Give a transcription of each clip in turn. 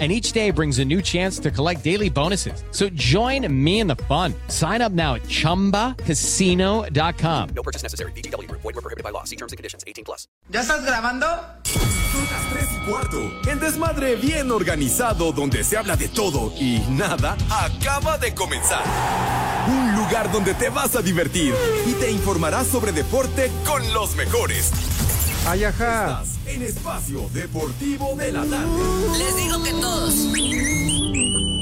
and each day brings a new chance to collect daily bonuses. So join me in the fun. Sign up now at ChumbaCasino.com. No purchase necessary. BGW. Void were prohibited by law. See terms and conditions. 18 plus. ¿Ya estás grabando? Son las 3 y cuarto. El desmadre bien organizado donde se habla de todo y nada acaba de comenzar. Un lugar donde te vas a divertir y te informarás sobre deporte con los mejores. Ay, ajá. Estás en Espacio Deportivo de la Tarde. Les digo que todos.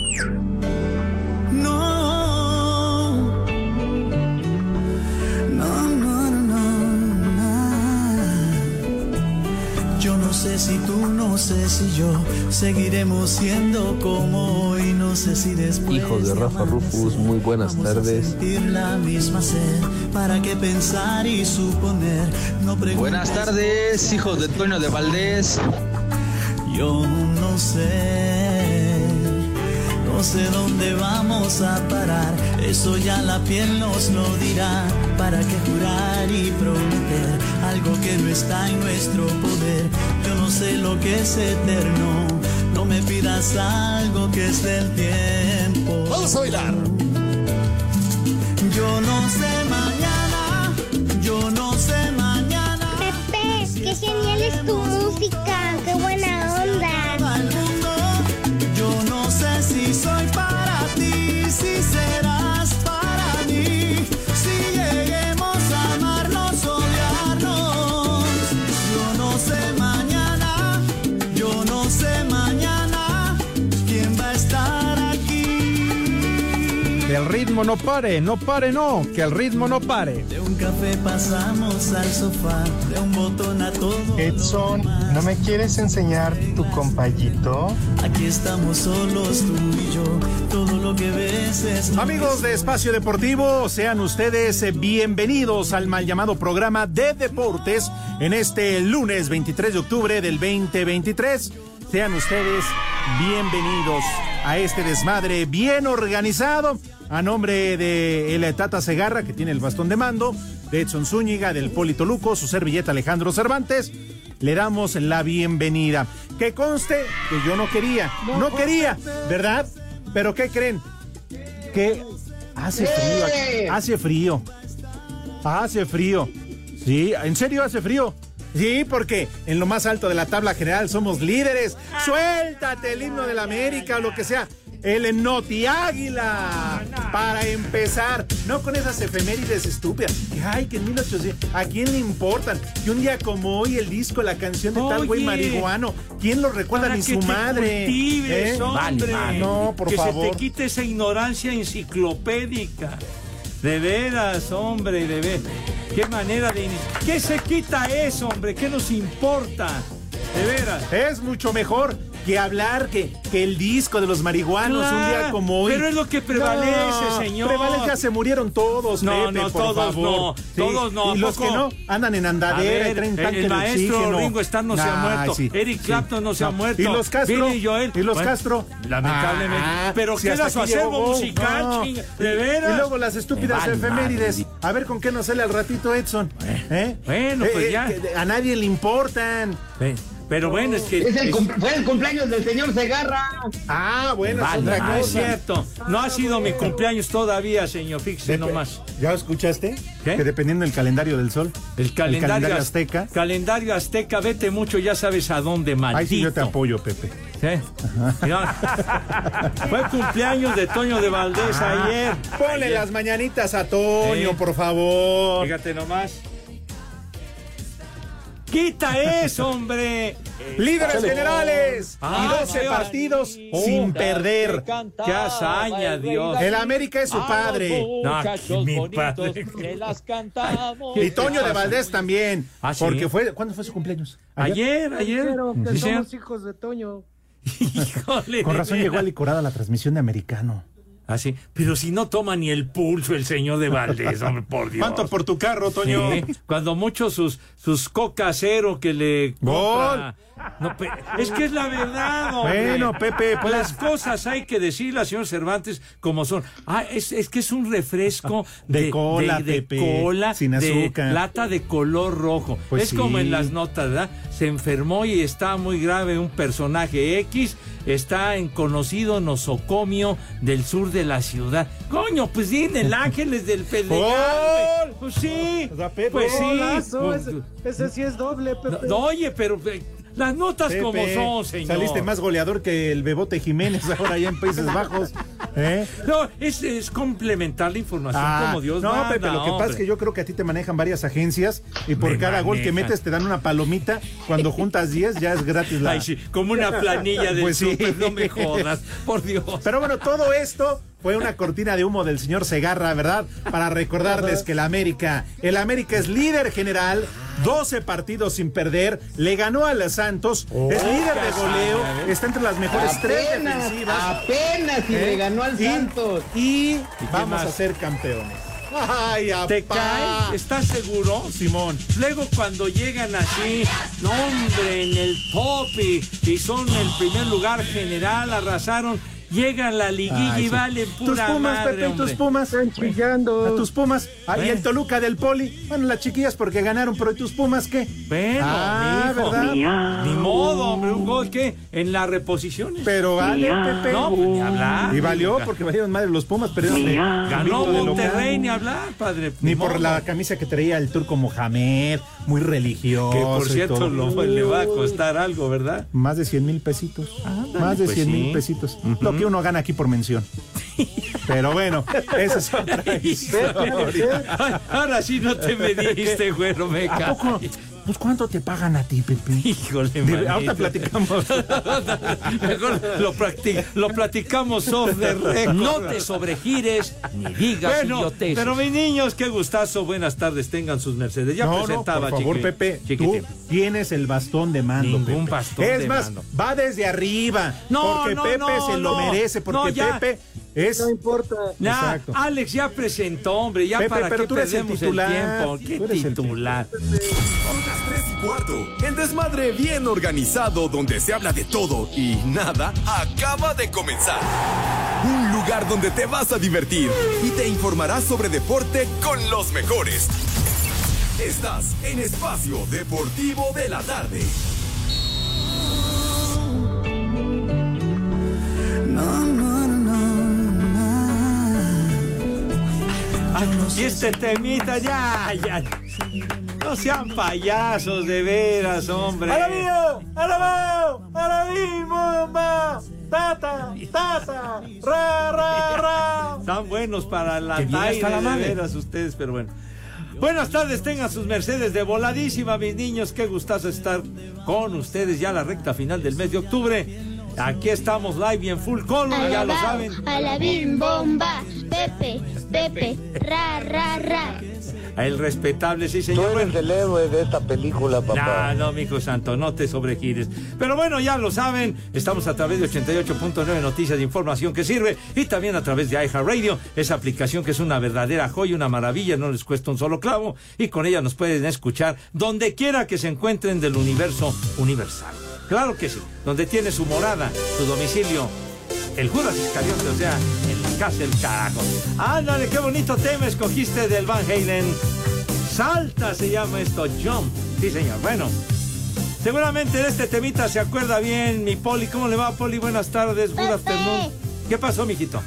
No. Sé si tú, no sé si yo seguiremos siendo como hoy. No sé si después. Hijos de Rafa Rufus, muy buenas tardes. la misma sed. ¿Para qué pensar y suponer? No Buenas tardes, hijos de Toño de Valdés. Yo no sé, no sé dónde vamos a parar. Eso ya la piel nos lo dirá. ¿Para qué jurar y prometer algo que no está en nuestro poder? Yo no sé lo que es eterno. No me pidas algo que es del tiempo. Vamos a bailar. Yo no sé mañana, yo no sé mañana. Pepe, qué genial es tu música, ritmo no pare, no pare, no. Que el ritmo no pare. De un café pasamos al sofá, de un botón a todo. Edson, ¿no me quieres enseñar tu compayito? Aquí estamos solos tú y yo, todo lo que ves es... Amigos de Espacio Deportivo, sean ustedes eh, bienvenidos al mal llamado programa de deportes en este lunes 23 de octubre del 2023. Sean ustedes bienvenidos a este desmadre bien organizado a nombre de el Tata Segarra, que tiene el bastón de mando, de Edson Zúñiga, del Polito Luco, su servilleta Alejandro Cervantes. Le damos la bienvenida. Que conste que yo no quería, no quería, ¿verdad? Pero ¿qué creen? que hace frío, aquí, hace frío, hace frío. Sí, en serio hace frío. Sí, porque en lo más alto de la tabla general somos líderes. Suéltate el himno de la América o lo que sea. El Noti Águila. Para empezar, no con esas efemérides estúpidas. Que, ay, que en 1800. ¿A quién le importan? Que un día como hoy el disco, la canción de tal güey marihuano. ¿Quién lo recuerda ni que su madre? cultives, ¿Eh? hombre. No, por que favor. se te quite esa ignorancia enciclopédica. De veras, hombre, de veras. Qué manera de. ¿Qué se quita eso, hombre? ¿Qué nos importa? De veras. Es mucho mejor que hablar que, que el disco de los marihuanos un día como hoy. pero es lo que prevalece, No, señor. Prevalece, ya se murieron todos, No, Pepe, no, por todos favor. no, todos no, ¿a Y los poco? que no, andan en andadera ver, traen tanque el maestro oxígeno. Ringo Starr no se ha muerto. sí, Eric sí. Clapton no se ha muerto. ¿Y los Castro? Billy Joel. ¿Y los Bueno, Castro? Lamentablemente. Ah, pero si queda hasta su acervo musical. De veras. Y luego las estúpidas efemérides. madre. A ver con qué nos sale al ratito, Edson. ¿Eh? Bueno, pues Eh, ya. eh, que a nadie le importan. Pero bueno, es que. Es el es- cum- fue el cumpleaños del señor Segarra. Ah, bueno, es otra cierto. No ha sido mi cumpleaños todavía, señor. Fíjese nomás. ¿Ya escuchaste? ¿Qué? Que dependiendo del calendario del sol. El calendario, calendario az- azteca. Calendario azteca, vete mucho, ya sabes a dónde, maldito. Ahí sí yo te apoyo, Pepe. ¿Sí? Mira, Fue cumpleaños de Toño de Valdés Ah, ayer. Ponle Ayer. las mañanitas a Toño, Sí. por favor. Fíjate nomás. ¡Quita eso, hombre! Líderes generales Ah, y 12 Dios. partidos Oh, sin perder. ¡Qué hazaña, Dios! El América es su padre. No, mi padre. Y Toño de Valdés también. ¿Ah, sí? Porque fue, ¿cuándo fue su cumpleaños? Ayer, ayer. Pero que Sí, señor. somos hijos de Toño. Híjole, Con razón llegó alicorada la transmisión de americano. Así, pero si no toma ni el pulso el señor de Valdés, hombre, por Dios. ¿Cuánto por tu carro, Toño? Sí, cuando mucho sus, sus coca cero que le compra. No, pe- es que es la verdad, hombre. Bueno, Pepe, puedes- Las cosas hay que decirlas, señor Cervantes, como son. Ah, es, es que es un refresco De cola, de, de Pepe, cola, sin de azúcar. lata de color rojo. Pues es como en las notas, ¿verdad? Se enfermó y está muy grave un personaje X, está en conocido nosocomio del sur de la ciudad. Coño, pues sí, en el Ángeles del Pedregal. Pues sí, pues sí. Pues, ese, ese sí es doble, Pepe. no, oye, pero eh, las notas Pepe, como son, señor. Saliste más goleador que el Bebote Jiménez ahora allá en Países Bajos. ¿eh? No, es, es complementar la información Ah, como Dios no, manda, Pepe, lo que pasa es que yo creo que a ti te manejan varias agencias y por Me cada gol que metes te dan una palomita. Cuando juntas 10 ya es gratis la. Ay, sí, como una planilla del Pues sí. no me jodas, por Dios. Pero bueno, todo esto fue una cortina de humo del señor Segarra, ¿verdad? Para recordarles que el América, el América es líder general, 12 partidos sin perder, le ganó a los Santos, es líder de goleo, está entre las mejores tres Apenas, defensivas. apenas y ¿eh? le ganó al Y- Santos. Y, vamos más? a ser campeones. Ay, ¿Te apá. cae? ¿Estás seguro? Simón. Luego cuando llegan así, no hombre, en el top y, y son el primer lugar general, arrasaron, llegan la liguilla Ay, y sí. valen Tus pura pumas, madre, Pepe, tus hombre. pumas. Están chillando. A tus pumas. Ah, y ¿Eh? el Toluca del Poli. Bueno, las chiquillas porque ganaron, pero ¿y tus pumas qué? Bueno, Ah, mijo. ¿verdad? Ni modo, hombre, un gol que en las reposiciones. Pero vale, Pepe. No, pues, ni hablar. Y valió porque valieron madre los Pumas, perdieron de- Ganó Monterrey, ni hablar, padre. Ni por la camisa que traía el turco Mohamed, muy religioso. Que por cierto todo. lo- le va a costar algo, ¿verdad? Más de 100 mil pesitos. Más de pues 100 mil sí. pesitos. Lo que uno gana aquí por mención. Pero bueno, esa es otra historia. Ahora sí no te mediste, güero, me ¿A poco? Pues ¿cuánto te pagan a ti, Pepe? Híjole, De- manito. ahorita platicamos. Mejor lo, practi- lo platicamos off the record. No te sobregires ni digas Bueno, idioteces. pero mis niños, qué gustazo, buenas tardes, tengan sus mercedes. Ya no, no, presentaba, por favor, Pepe, chiquitín. tú tienes el bastón de mando, Ningún Pepe. bastón Es de más, mando. va desde arriba. No, porque no, Pepe no, se lo merece, porque. Pepe es... No importa. Ya, Exacto. Alex ya presentó, hombre, ya Pepe, para pero qué tú eres el tiempo. Tú ¿Qué titular? Son las 3 y cuarto. El desmadre bien organizado donde se habla de todo y nada acaba de comenzar. Un lugar donde te vas a divertir y te informarás sobre deporte con los mejores. Estás en Espacio Deportivo de la Tarde. Ay, y este temita, ya, ya. No sean payasos, de veras, hombre. ¡A la mío! ¡A la mío! ¡A la mío, bomba! ¡Tata! ¡Tata! ¡Ra, ra, ra! Están buenos para la taira, la de veras ustedes, pero bueno. Buenas tardes, tengan sus Mercedes de voladísima, mis niños. Qué gustazo estar con ustedes ya la recta final del mes de octubre. Aquí estamos live y en full color, ya lo saben. Alabim, bomba, Pepe, Pepe, ra, ra, ra. El respetable, sí, Tú señor. eres el héroe de esta película, papá. No, no, mi hijo santo, no te sobregires. Pero bueno, ya lo saben, estamos a través de 88.9 Noticias de Información que sirve y también a través de iHeartRadio, esa aplicación que es una verdadera joya, una maravilla, no les cuesta un solo clavo y con ella nos pueden escuchar donde quiera que se encuentren del universo universal. Claro que sí, donde tiene su morada, su domicilio, el Judas Iscariote, o sea, en la casa del carajo. Ándale, qué bonito tema escogiste del Van Halen. Salta se llama esto, Jump. Sí, señor. Bueno, seguramente de este temita se acuerda bien mi Poli. ¿Cómo le va, Poli? Buenas tardes, good afternoon. ¿Qué pasó, mijito?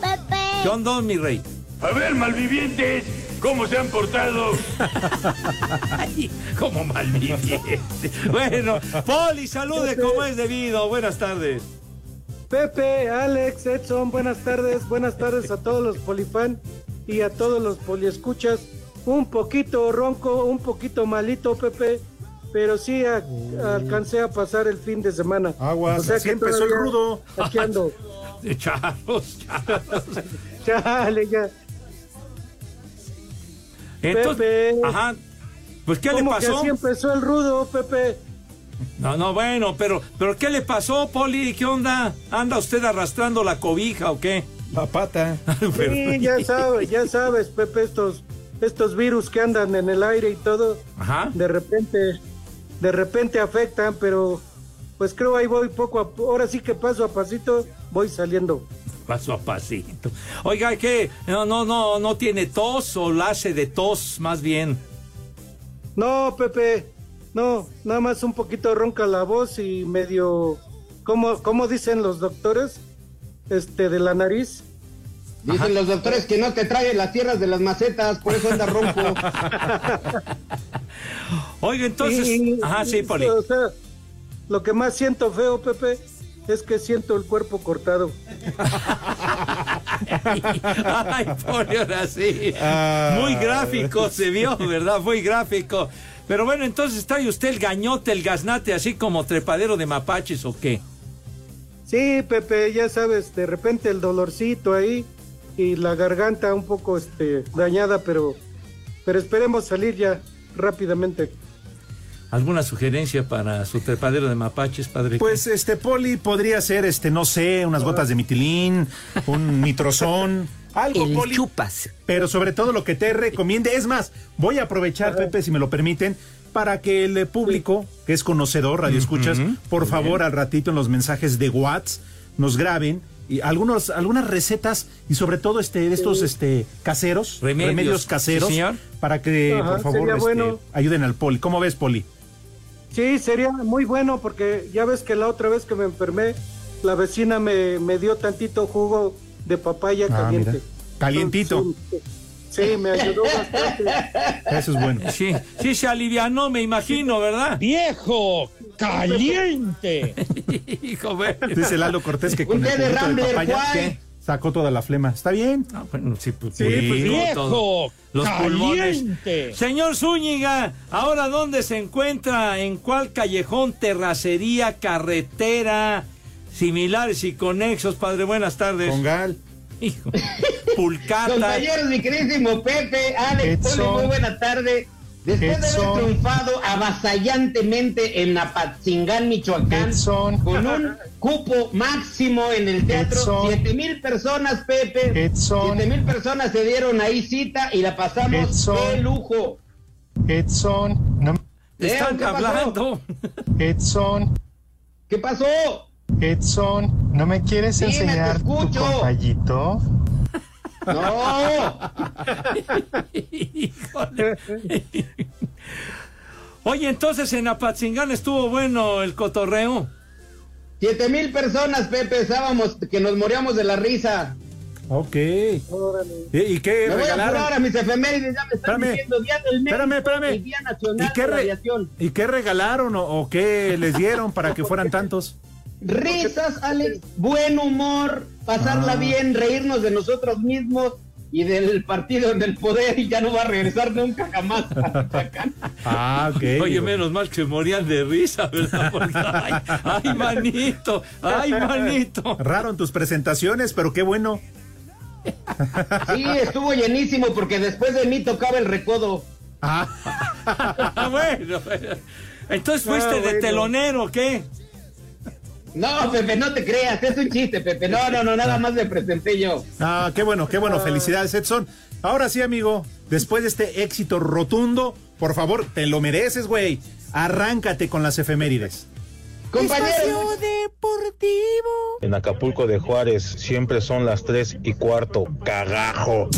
Pepe. ¿Qué onda, mi rey? A ver, malvivientes, ¿cómo se han portado? Ay, como malviviente. Bueno, Poli, salude como es debido. Buenas tardes. Pepe, Alex, Edson, buenas tardes. Buenas tardes a todos los polifan y a todos los poliescuchas. Un poquito ronco, un poquito malito, Pepe. Pero sí a- alcancé a pasar el fin de semana. Aguas, así empezó el rudo. Aquí ando. Chavos. Chale, ya. Entonces, Pepe. ajá. Pues, ¿qué le ¿Cómo que pasó? así empezó el rudo, Pepe? No, no, bueno, pero, pero ¿qué le pasó, Poli? ¿Qué onda? ¿Anda usted arrastrando la cobija o qué? Papata. Sí, ya sabes, ya sabes, Pepe, estos, estos virus que andan en el aire y todo, Ajá. de repente, de repente afectan, pero pues creo ahí voy poco a ahora sí que paso a pasito voy saliendo. Paso a pasito. Oiga, ¿qué? No, no, no, no tiene tos o la hace de tos, más bien. No, Pepe, no, nada más un poquito ronca la voz y medio, ¿cómo, cómo dicen los doctores? Este, de la nariz. Dicen los doctores que no te traen las tierras de las macetas, por eso anda ronco. Oiga, entonces. Y- Ajá, sí, Poli. O sea, lo que más siento feo, Pepe, es que siento el cuerpo cortado. Ay, Poli, ahora sí. Ah. Muy gráfico se vio, ¿verdad? Muy gráfico. Pero bueno, entonces trae usted el gañote, el gaznate, así como trepadero de mapaches o qué. Sí, Pepe, ya sabes, de repente el dolorcito ahí y la garganta un poco este dañada, pero pero esperemos salir ya rápidamente. ¿Alguna sugerencia para su trepadero de mapaches, padre? Pues este poli podría ser este no sé, unas gotas de mitilín, un nitrozón, algo El poli. chupas. Pero sobre todo lo que te recomiende, es más, voy a aprovechar Pepe si me lo permiten para que el público que es conocedor, radio escuchas, por favor al ratito en los mensajes de WhatsApp nos graben y algunos algunas recetas y sobre todo este de estos este caseros, Remedios. remedios, caseros Sí, señor. para que Ajá, por favor este, bueno. ayuden al poli. ¿Cómo ves, poli? Sí, sería muy bueno porque ya ves que la otra vez que me enfermé, la vecina me, me dio tantito jugo de papaya Ah, caliente. mira. Calientito. Sí, sí, me ayudó bastante. Eso es bueno. Sí, sí se alivianó, me imagino, ¿verdad? ¡Viejo! ¡Caliente! Hijo. Dice Lalo Cortés que con el de papaya. ¿qué? Sacó toda la flema. ¿Está bien? Ah, bueno, sí, pues, Sí, pues. ¡Viejo! Los pulmones. ¡Caliente! Señor Zúñiga, ¿ahora dónde se encuentra? ¿En cuál callejón, terracería, carretera, similares y conexos? Padre, buenas tardes. Con Gal. Hijo. Pulcata. Compañeros, mi queridísimo Pepe, Alex, muy buena tarde. Después de haber triunfado avasallantemente en Apatzingán, Michoacán, Edson. con un cupo máximo en el teatro, siete mil personas, Pepe, siete mil personas se dieron ahí cita y la pasamos Edson. de lujo. Edson, no, Están ¿qué pasó? hablando. Edson, ¿Qué pasó? Edson, ¿no me quieres enseñar tu escucho. compayito? No, Híjole. Oye, entonces en Apatzingán estuvo bueno el cotorreo. siete mil personas, Pepe, estábamos que nos moríamos de la risa. Ok. ¿Y, y qué Me voy a a regalaron? mis efemérides, ya me están Espérame. diciendo Día del Espérame, espérame. y Día Nacional ¿Y qué, de la re- Aviación. ¿Y qué regalaron o, o qué les dieron para que fueran tantos? Risas, Alex, buen humor, pasarla Ah. bien, reírnos de nosotros mismos y del partido en el poder y ya no va a regresar nunca jamás. Ah, ok. Oye, menos mal que se morían de risa, ¿verdad? Porque, ay, ay, manito, ay, manito. Raro en tus presentaciones, pero qué bueno. Sí, estuvo llenísimo porque después de mí tocaba el recodo. Ah, bueno, bueno. Entonces fuiste Ah, de telonero, ¿qué? No, Pepe, no te creas, es un chiste, Pepe. No, no, no, nada más me presenté yo. ah, qué bueno, qué bueno. Felicidades, Edson. Ahora sí, amigo, después de este éxito rotundo, por favor, te lo mereces, güey. Arráncate con las efemérides. Compañeros, En Acapulco de Juárez siempre son las 3 y cuarto. Cagajo.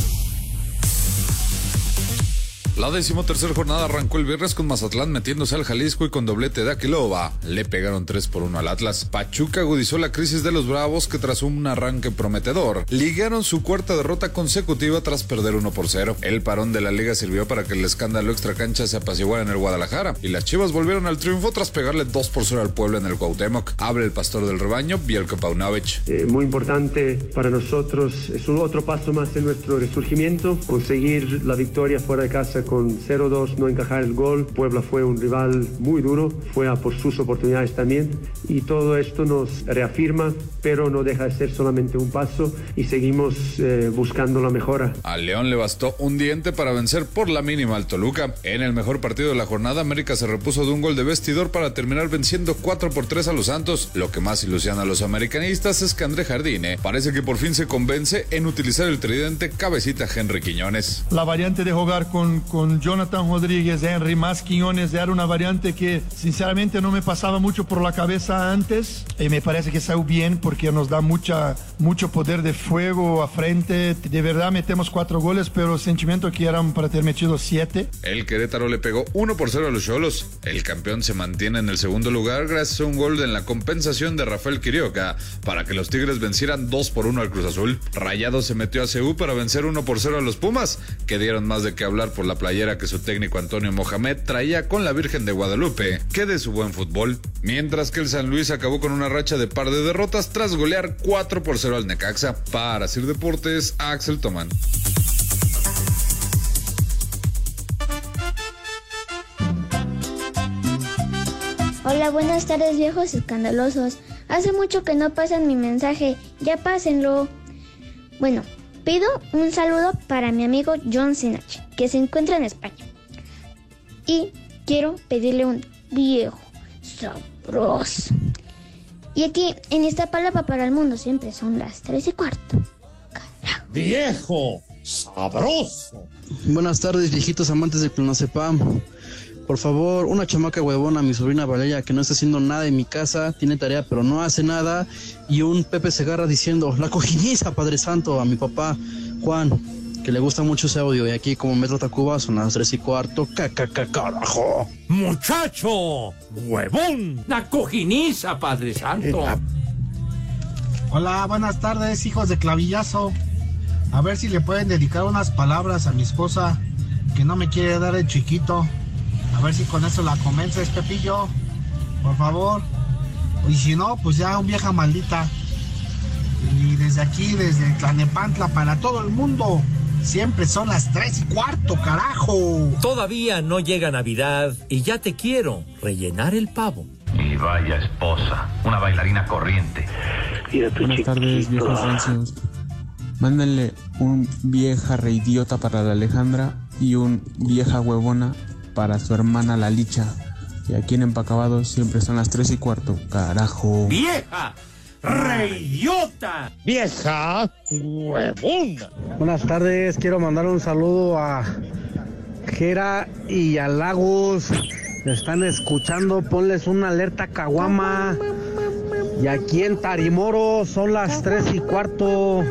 La decimotercera jornada arrancó el viernes con Mazatlán metiéndose al Jalisco y con doblete de Aquilova. Le pegaron 3 por 1 al Atlas. Pachuca agudizó la crisis de los Bravos que tras un arranque prometedor ligaron su cuarta derrota consecutiva tras perder 1 por 0. El parón de la liga sirvió para que el escándalo extracancha se apaciguara en el Guadalajara y las Chivas volvieron al triunfo tras pegarle 2 por 0 al pueblo en el Cuauhtémoc. Abre el pastor del rebaño, Bielko Paunovic. Eh, muy importante para nosotros, es un otro paso más en nuestro resurgimiento, conseguir la victoria fuera de casa con 0-2 no encajar el gol. Puebla fue un rival muy duro, fue a por sus oportunidades también y todo esto nos reafirma, pero no deja de ser solamente un paso y seguimos eh, buscando la mejora. Al León le bastó un diente para vencer por la mínima al Toluca. En el mejor partido de la jornada, América se repuso de un gol de vestidor para terminar venciendo 4 por 3 a los Santos. Lo que más ilusiona a los americanistas es que André Jardine parece que por fin se convence en utilizar el tridente cabecita Henry Quiñones. La variante de jugar con, con Jonathan Rodríguez, Henry más Quiñones era una variante que sinceramente no me pasaba mucho por la cabeza antes y me parece que salió bien porque nos da mucha, mucho poder de fuego a frente. De verdad metemos cuatro goles, pero sentimiento que eran para tener metido siete. El Querétaro le pegó 1 por 0 a los Cholos. El campeón se mantiene en el segundo lugar gracias a un gol en la compensación de Rafael Quirioca para que los Tigres vencieran 2 por 1 al Cruz Azul. Rayado se metió a CU para vencer 1 por 0 a los Pumas, que dieron más de qué hablar por la playera que su técnico Antonio Mohamed traía con la Virgen de Guadalupe, que de su buen fútbol. Mientras que el San Luis acabó con una racha de par de derrotas tras golear 4 por 0 al Necaxa. Para Sir Deportes, Axel Tomán. Hola, buenas tardes viejos escandalosos. Hace mucho que no pasan mi mensaje, ya pásenlo. Bueno, pido un saludo para mi amigo John Sinach, que se encuentra en España. Y quiero pedirle un viejo sabroso. Y aquí, en esta palabra para el mundo, siempre son las tres y cuarto. ¡Viejo! ¡Sabroso! Buenas tardes, viejitos amantes del clonazepam. Por favor, una chamaca huevona, mi sobrina Valeria, que no está haciendo nada en mi casa, tiene tarea pero no hace nada. Y un Pepe Segarra diciendo, la cojiniza, Padre Santo, a mi papá Juan, que le gusta mucho ese audio. Y aquí, como Metro Tacuba, son las tres y cuarto. ¡Caca, carajo! ¡Muchacho! ¡Huevón! La cojiniza, Padre Santo. Hola, buenas tardes, hijos de clavillazo. A ver si le pueden dedicar unas palabras a mi esposa que no me quiere dar el chiquito. A ver si con eso la convences, Pepillo. Por favor. Y si no, pues ya un vieja maldita. Y desde aquí, desde Tlanepantla, para todo el mundo. Siempre son las tres y cuarto, carajo. Todavía no llega Navidad y ya te quiero rellenar el pavo. Y vaya esposa, una bailarina corriente. Buenas tardes, viejos rancios. Mándenle un vieja reidiota para la Alejandra y un vieja huevona para su hermana la Licha. Y aquí en Empacabado siempre son las tres y cuarto. Carajo. ¡Vieja! ¡Reidiota! ¡Vieja! ¡Huevona! Buenas tardes, quiero mandar un saludo a Jera y a Lagos. Me están escuchando, ponles una alerta caguama. Y aquí en Tarimoro son las tres y cuarto.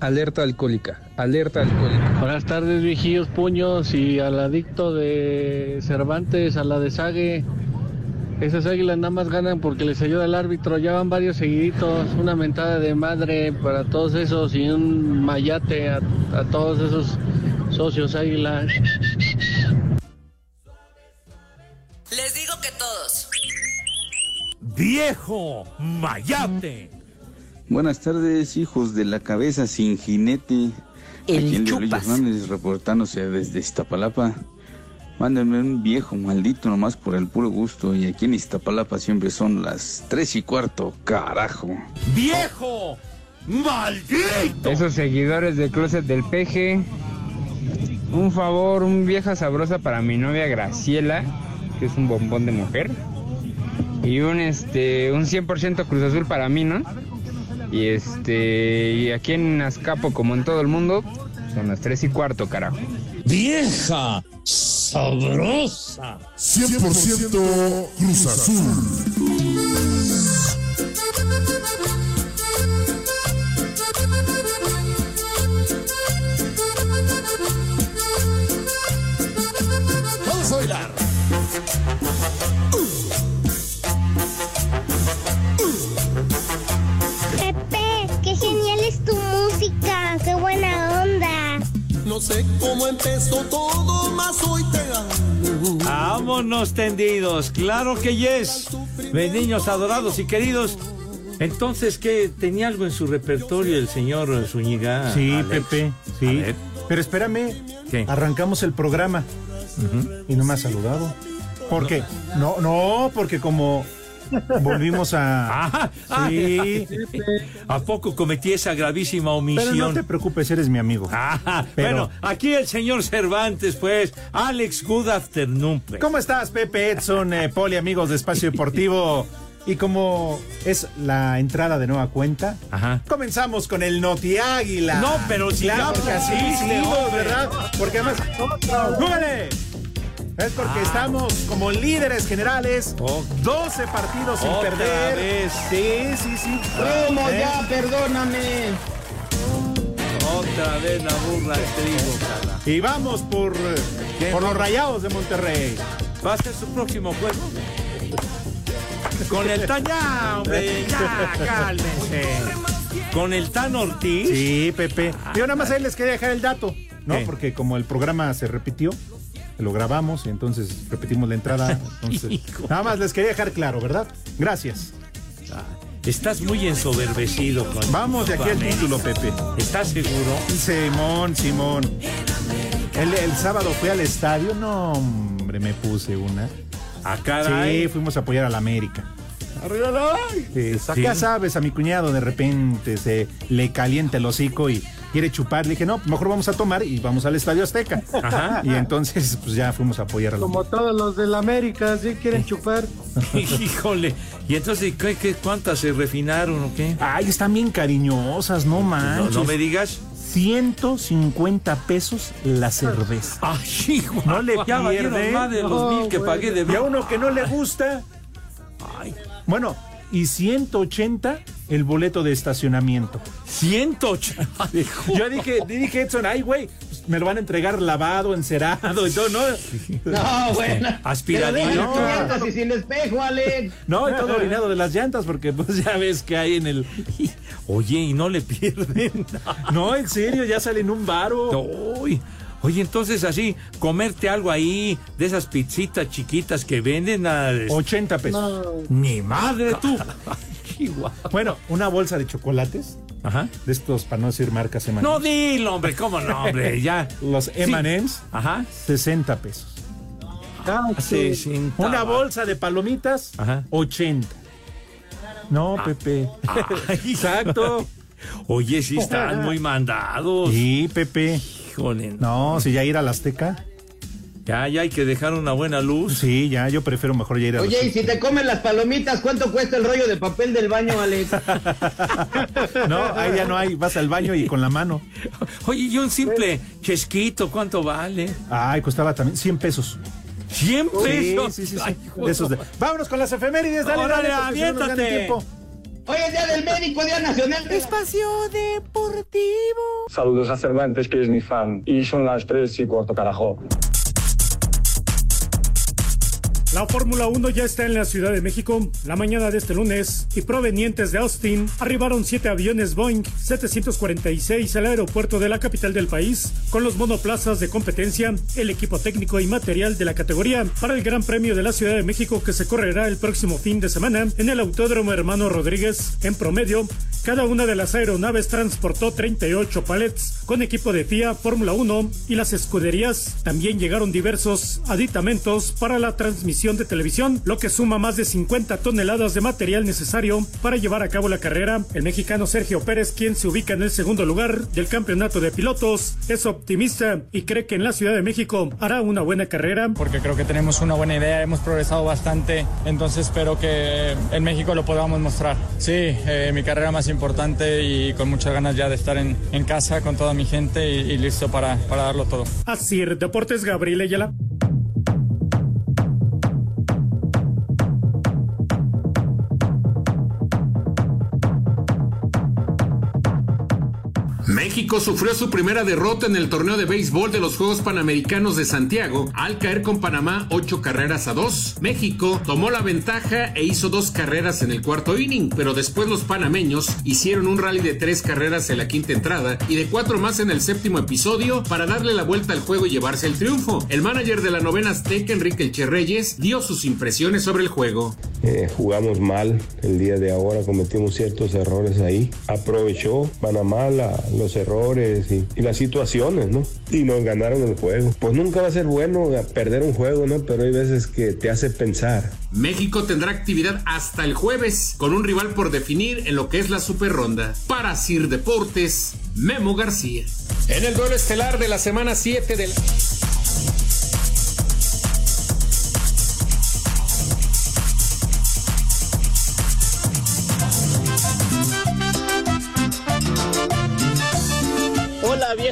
Alerta alcohólica, alerta alcohólica. Buenas tardes, viejillos puños y al adicto de Cervantes, a la de Sague. Esas águilas nada más ganan porque les ayuda el árbitro. Ya van varios seguiditos. Una mentada de madre para todos esos y un mayate a, a todos esos socios águilas. Les digo que todos. ¡Viejo! ¡Mayate! Buenas tardes, hijos de la cabeza sin jinete. El Aquí en Diablillo Chupas. Hernández reportándose desde Iztapalapa. Mándenme un viejo maldito nomás por el puro gusto. Y aquí en Iztapalapa siempre son las tres y cuarto, carajo. ¡Viejo! ¡Maldito! Esos seguidores del closet del peje. Un favor, un vieja sabrosa para mi novia Graciela, que es un bombón de mujer. Y un este un 100% Cruz Azul para mí, ¿no? Y este y aquí en Azcapo como en todo el mundo son las 3 y cuarto, carajo. ¡Vieja! ¡Sabrosa! 100% Cruz Azul. Sé cómo empezó todo, más hoy te amo. Vámonos tendidos, claro que yes. Mis niños adorados y queridos, Entonces, ¿qué? ¿Tenía algo en su repertorio el señor Zúñiga? Sí, Alex? Pepe, A sí. ver. Pero espérame, ¿Qué? arrancamos el programa y no me ha saludado. ¿Por qué? No, no, porque como volvimos a... Ah, sí, ¿A poco cometí esa gravísima pero omisión? no te preocupes, eres mi amigo. Ah, Pero- Bueno, aquí el señor Cervantes, pues. Alex, good afternoon. pues. ¿Cómo estás, Pepe Edson, eh, Poli, amigos de Espacio Deportivo? Y como es la entrada de nueva cuenta, comenzamos con el Noti Águila. No, pero si claro que así pusiste, hicimos, hombre. ¿verdad? Porque además. ¡Súbele! Es porque Ah. estamos como líderes generales, 12 partidos sin Otra perder. vez. Sí, sí, sí. ¿Cómo ¿Eh? ya? Perdóname. Otra vez la burra de trigo, cara. Y vamos por, por los rayados de Monterrey. ¿Va a ser su próximo juego? Con el Tan, ya, hombre, ya, cálmense. Con el Tan Ortiz. Sí, Pepe. Yo nada más ahí les quería dejar el dato, ¿no? ¿Qué? Porque como el programa se repitió, lo grabamos y entonces repetimos la entrada. Entonces, nada más les quería dejar claro, ¿verdad? Gracias. Estás muy ensoberbecido con Vamos de aquí al título, Pepe. ¿Estás seguro? Simón, Simón. El, el sábado fui al estadio, no, hombre, me puse una. Ah, caray. Sí, fuimos a apoyar a la América. Sí, Sí. Ya sabes, a mi cuñado de repente se le calienta el hocico y quiere chupar. Le dije, no, mejor vamos a tomar y vamos al Estadio Azteca. Ajá. Y entonces, pues ya fuimos a apoyar a la Como todos los del América, sí quieren chupar. Híjole. ¿Y entonces ¿qué, qué, cuántas se refinaron o qué? Ay, están bien cariñosas, no manches. no me digas. 150 pesos la cerveza. Ay, hijo. No le ya pierde. más de los No, mil que bueno. pagué de Y a uno que no le gusta. Bueno, y 180 el boleto de estacionamiento. 180. Yo dije, dije Edson, ay, güey, pues, me lo van a entregar lavado, encerado y todo, ¿no? No, bueno. Aspiradillo. Pero No. y sin espejo, Alex. No, y todo orinado de las llantas, porque pues ya ves que hay en el. Oye, y no le pierden. No, en serio, ya sale en un varo. Uy. Oye, entonces así, comerte algo ahí, de esas pizzitas chiquitas que venden a... 80 pesos. Mi madre, tú. Chihuahua. Bueno, una bolsa de chocolates. Ajá. De estos, para no decir marcas M&M's. No, dilo, hombre, ¿cómo no, hombre? Ya. Los M&M's, Ajá. 60 pesos. Sí, sí. Una bolsa de palomitas, Ajá. 80. No, Pepe. Ay, Exacto. Oye, sí están muy mandados. Sí, Pepe. Híjole. No, si ya ir al Azteca. Ya, ya hay que dejar una buena luz. Sí, ya, yo prefiero mejor ya ir al Oye, y si te comen las palomitas, ¿cuánto cuesta el rollo de papel del baño, Alex? No, ahí ya no hay. Vas al baño y con la mano. Oye, y un simple chesquito, ¿cuánto vale? Ay, costaba también 100 pesos. 100 Sí, pesos. sí, sí, sí. Ay, De esos de- Vámonos con las efemérides, dale, Órale, dale, tiempo. Hoy es Día del Médico, Día Nacional. Espacio Deportivo. Saludos a Cervantes, que es mi fan. Y son las 3 y cuarto, carajo. La Fórmula 1 ya está en la Ciudad de México la mañana de este lunes y provenientes de Austin arribaron siete aviones Boeing 746 al aeropuerto de la capital del país con los monoplazas de competencia, el equipo técnico y material de la categoría para el Gran Premio de la Ciudad de México que se correrá el próximo fin de semana en el Autódromo Hermano Rodríguez. En promedio, cada una de las aeronaves transportó 38 palets con equipo de FIA, Fórmula 1 y las escuderías. También llegaron diversos aditamentos para la transmisión de televisión, lo que suma más de 50 toneladas de material necesario para llevar a cabo la carrera. El mexicano Sergio Pérez, quien se ubica en el segundo lugar del campeonato de pilotos, es optimista y cree que en la Ciudad de México hará una buena carrera. porque creo que tenemos una buena idea, hemos progresado bastante, entonces espero que en México lo podamos mostrar. Sí, eh, mi carrera más importante y con muchas ganas ya de estar en, en casa con toda mi gente y, y listo para, para darlo todo. Así, Deportes Gabriel Ayala. México sufrió su primera derrota en el torneo de béisbol de los Juegos Panamericanos de Santiago al caer con Panamá ocho carreras a dos. México tomó la ventaja e hizo dos carreras en el cuarto inning, pero después los panameños hicieron un rally de tres carreras en la quinta entrada y de cuatro más en el séptimo episodio para darle la vuelta al juego y llevarse el triunfo. El manager de la novena Azteca, Enrique Elche Reyes, dio sus impresiones sobre el juego. eh, jugamos mal el día de ahora, cometimos ciertos errores ahí. Aprovechó Panamá los errores y, y las situaciones, ¿no? Y nos ganaron el juego. Pues nunca va a ser bueno perder un juego, ¿no? Pero hay veces que te hace pensar. México tendrá actividad hasta el jueves, con un rival por definir en lo que es la super ronda. Para Sir Deportes, Memo García. En el duelo estelar de la semana 7 del...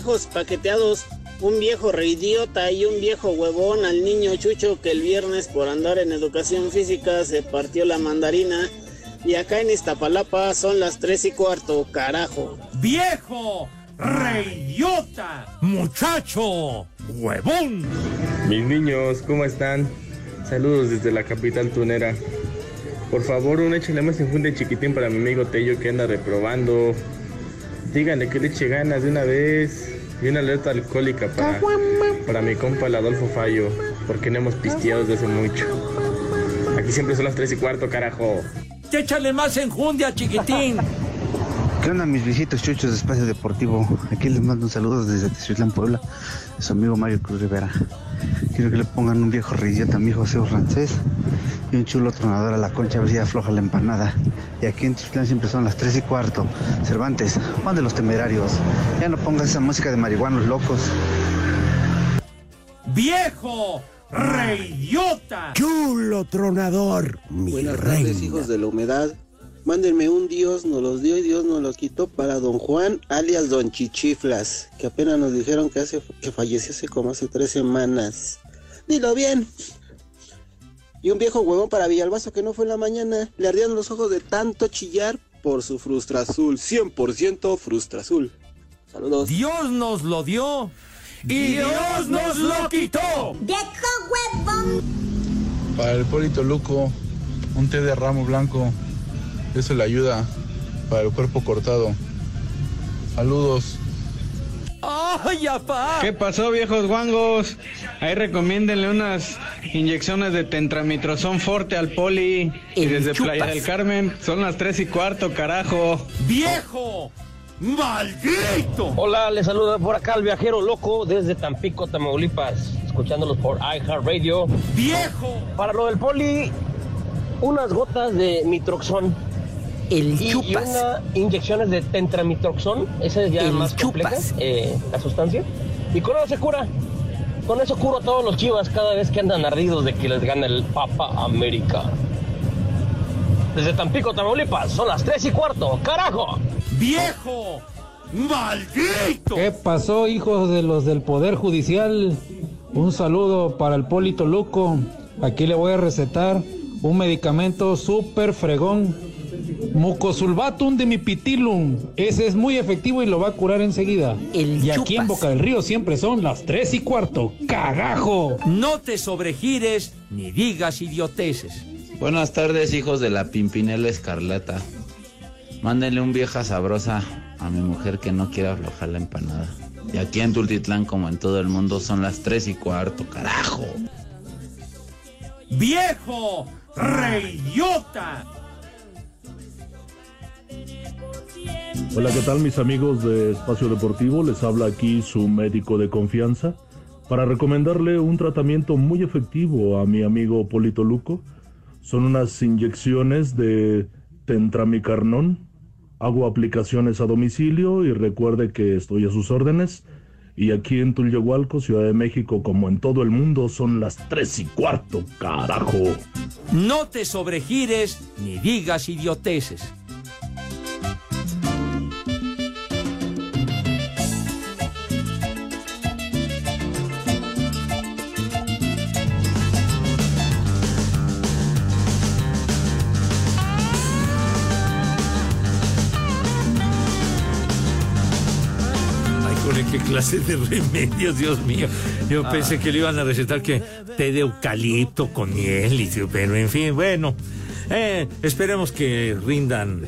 viejos paqueteados, un viejo reidiota y un viejo huevón al niño Chucho que el viernes por andar en educación física se partió la mandarina y acá en Iztapalapa son las tres y cuarto, carajo. ¡Viejo! ¡Reyota! ¡Muchacho! ¡Huevón! Mis niños, ¿cómo están? Saludos desde la capital tunera. Por favor, un échale más infunde chiquitín para mi amigo Tello que anda reprobando. Díganle que le eche ganas de una vez. Y una alerta alcohólica para, para mi compa el Adolfo Fallo, porque no hemos pisteado desde hace mucho. Aquí siempre son las 3 y cuarto, carajo. ¡Échale más enjundia, chiquitín! ¿Qué onda mis viejitos chuchos de Espacio Deportivo? Aquí les mando un saludo desde Tezuitlán, Puebla, de su amigo Mario Cruz Rivera. Quiero que le pongan un viejo rilleta a mi hijo José francés y un chulo tronador a la concha a ver si afloja la empanada. Y aquí en Tezuitlán siempre son las 3 y cuarto. Cervantes, Juan de los Temerarios. Ya no pongas esa música de marihuanos locos. ¡Viejo! ¡Reyota! Chulo tronador, mi Buenas reina. tardes hijos de la humedad. Mándenme un Dios nos los dio y Dios nos los quitó para don Juan, alias don Chichiflas, que apenas nos dijeron que, hace, que falleció hace como hace tres semanas. Dilo bien. Y un viejo huevón para Villalbazo que no fue en la mañana. Le ardían los ojos de tanto chillar por su frustra azul. 100% frustra azul. Saludos. Dios nos lo dio y Dios nos lo quitó. Para el Polito Luco, un té de ramo blanco. Eso le ayuda para el cuerpo cortado. Saludos. ¡Ay, apá! ¿Qué pasó, viejos guangos? Ahí recomiéndenle unas inyecciones de tentramitrozón forte al poli. Y desde Playa del Carmen son las 3 y cuarto, carajo. ¡Viejo! ¡Maldito! Hola, les saluda por acá el viajero loco desde Tampico, Tamaulipas, escuchándolos por iHeartRadio. ¡Viejo! Para lo del poli, unas gotas de mitroxón. El y, y chupas. una inyecciones de tentramitroxón, esa es ya El más compleja, chupas. eh, la sustancia. Y con eso se cura. Con eso curo a todos los chivas cada vez que andan ardidos de que les gana el Papa América. Desde Tampico, Tamaulipas, son las 3 y cuarto, carajo. ¡Viejo! ¡Maldito! ¿Qué pasó, hijos de los del Poder Judicial? Un saludo para el Polito Luco. Aquí le voy a recetar un medicamento súper fregón. Mucosulvatum de mipitilum. Ese es muy efectivo y lo va a curar enseguida. y aquí en. Boca del Río siempre son las tres y cuarto. ¡Cagajo! No te sobregires ni digas idioteces. Buenas tardes, hijos de la Pimpinela Escarlata. Mándenle un vieja sabrosa a mi mujer que no quiere aflojar la empanada. Y aquí en Tultitlán, como en todo el mundo, son las tres y cuarto, carajo. ¡Viejo! ¡Reyota! Hola, ¿qué tal mis amigos de Espacio Deportivo? Les habla aquí su médico de confianza para recomendarle un tratamiento muy efectivo a mi amigo Polito Luco. Son unas inyecciones de tentramicarnón. Hago aplicaciones a domicilio y recuerde que estoy a sus órdenes. Y aquí en Tulyehualco, Ciudad de México, como en todo el mundo, son las tres y cuarto, carajo. No te sobregires ni digas idioteces. Clase de remedios, Dios mío. Yo Ah. pensé que le iban a recetar que té de eucalipto con miel, y, pero en fin, bueno. eh, esperemos que rindan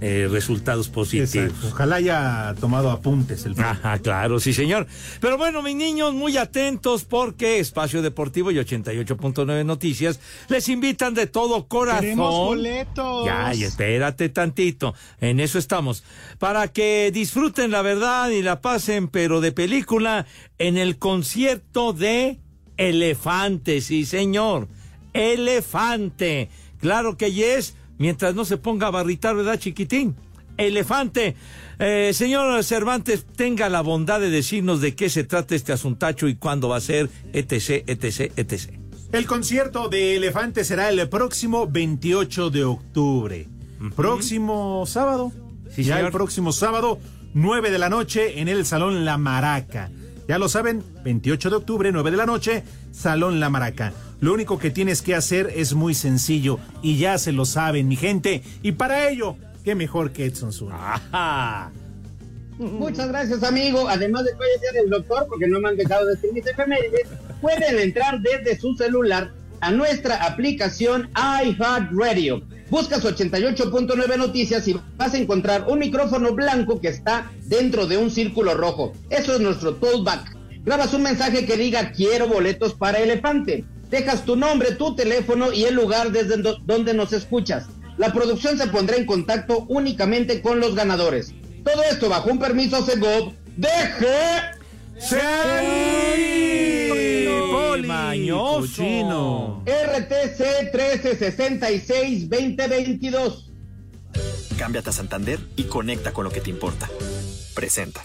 eh, resultados positivos. Exacto. Ojalá haya tomado apuntes el Ajá, claro, sí, señor. Pero bueno, mis niños, muy atentos porque Espacio Deportivo y 88.9 Noticias les invitan de todo corazón. Queremos boletos. Ya, y espérate tantito. En eso estamos. Para que disfruten la verdad y la pasen, pero de película, en el concierto de Elefante, sí, señor. Elefante. Claro que yes, mientras no se ponga a barritar, ¿verdad, chiquitín? Elefante. Eh, señor Cervantes, tenga la bondad de decirnos de qué se trata este asuntacho y cuándo va a ser, etc., etc., etc. El concierto de Elefante será el próximo 28 de octubre. Próximo sábado. Sí, ya señor. el próximo sábado, 9 de la noche, en el Salón La Maraca. Ya lo saben, 28 de octubre, 9 de la noche, Salón La Maraca. Lo único que tienes que hacer es muy sencillo y ya se lo saben, mi gente. Y para ello, qué mejor que Edson Zúñiga. Muchas gracias, amigo. Además de que hoy es día del doctor, porque no me han dejado decir mis efemérides, pueden entrar desde su celular a nuestra aplicación iHeartRadio. Buscas 88.9 Noticias y vas a encontrar un micrófono blanco que está dentro de un círculo rojo. Eso es nuestro tollback. Grabas un mensaje que diga quiero boletos para elefante. Dejas tu nombre, tu teléfono y el lugar desde do- donde nos escuchas. La producción se pondrá en contacto únicamente con los ganadores. Todo esto bajo un permiso Segov. ¡Deje! Poli, mañoso. RTC 1366-2022. Cámbiate a Santander y conecta con lo que te importa. Presenta.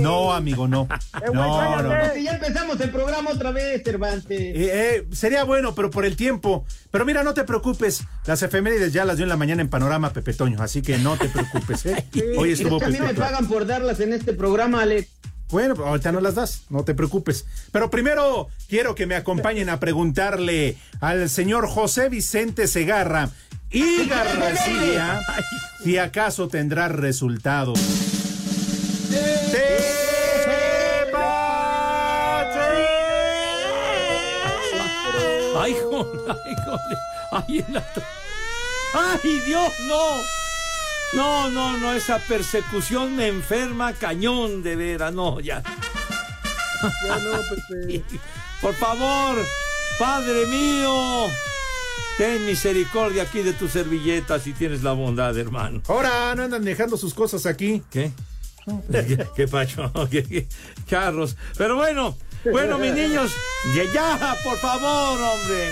No, amigo, no. No, no, no. Ya empezamos el programa otra vez, Cervantes. Eh, eh, sería bueno, pero por el tiempo. Pero mira, no te preocupes. Las efemérides ya las dio en la mañana en Panorama Pepe Toño, así que no te preocupes. ¿eh? Hoy estuvo Es que a mí me Pepe. pagan por darlas en este programa, Alex. Bueno, ahorita no las das, no te preocupes. Pero primero quiero que me acompañen a preguntarle al señor José Vicente Segarra y García si acaso tendrá resultados. Ay, joder, ay, joder. Ay, en la to- ay, Dios, no. No, no, no, esa persecución me enferma cañón de veras, no, ya. Ya no, Pepe. Por favor, Padre mío, ten misericordia aquí de tu servilleta si tienes la bondad, hermano. Ahora no andan dejando sus cosas aquí. ¿Qué? ¿Qué, pacho? ¿Qué? Charros. Pero bueno, bueno, mis niños, ya, ya, por favor, hombre.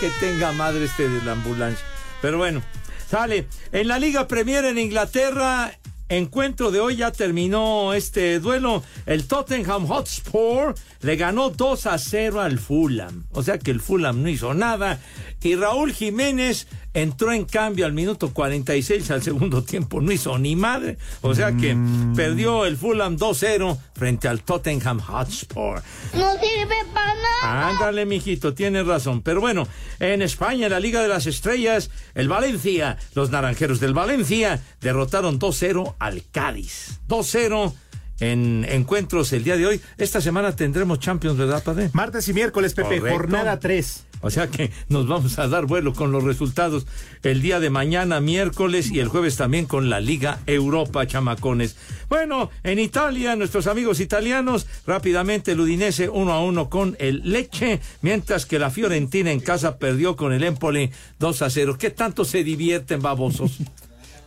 Que tenga madre este de la ambulancia. Pero bueno, sale. En la Liga Premier en Inglaterra, encuentro de hoy ya terminó este duelo. El Tottenham Hotspur le ganó 2 a 0 al Fulham. O sea que el Fulham no hizo nada. Y Raúl Jiménez entró en cambio al minuto 46 al segundo tiempo. No hizo ni madre. O sea que perdió el Fulham 2-0 frente al Tottenham Hotspur. No sirve para nada. Ándale, mijito, tienes razón. Pero bueno, en España, en la Liga de las Estrellas, el Valencia, los naranjeros del Valencia, derrotaron 2-0 al Cádiz. 2-0 en encuentros el día de hoy. Esta semana tendremos Champions, ¿verdad, padre? Martes y miércoles, Pepe, Correcto. jornada 3. O sea que nos vamos a dar vuelo con los resultados el día de mañana, miércoles y el jueves también con la Liga Europa, chamacones. Bueno, en Italia, nuestros amigos italianos, rápidamente el Udinese uno a uno con el Leche, mientras que la Fiorentina en casa perdió con el Empoli 2 a 0. ¿Qué tanto se divierten, babosos?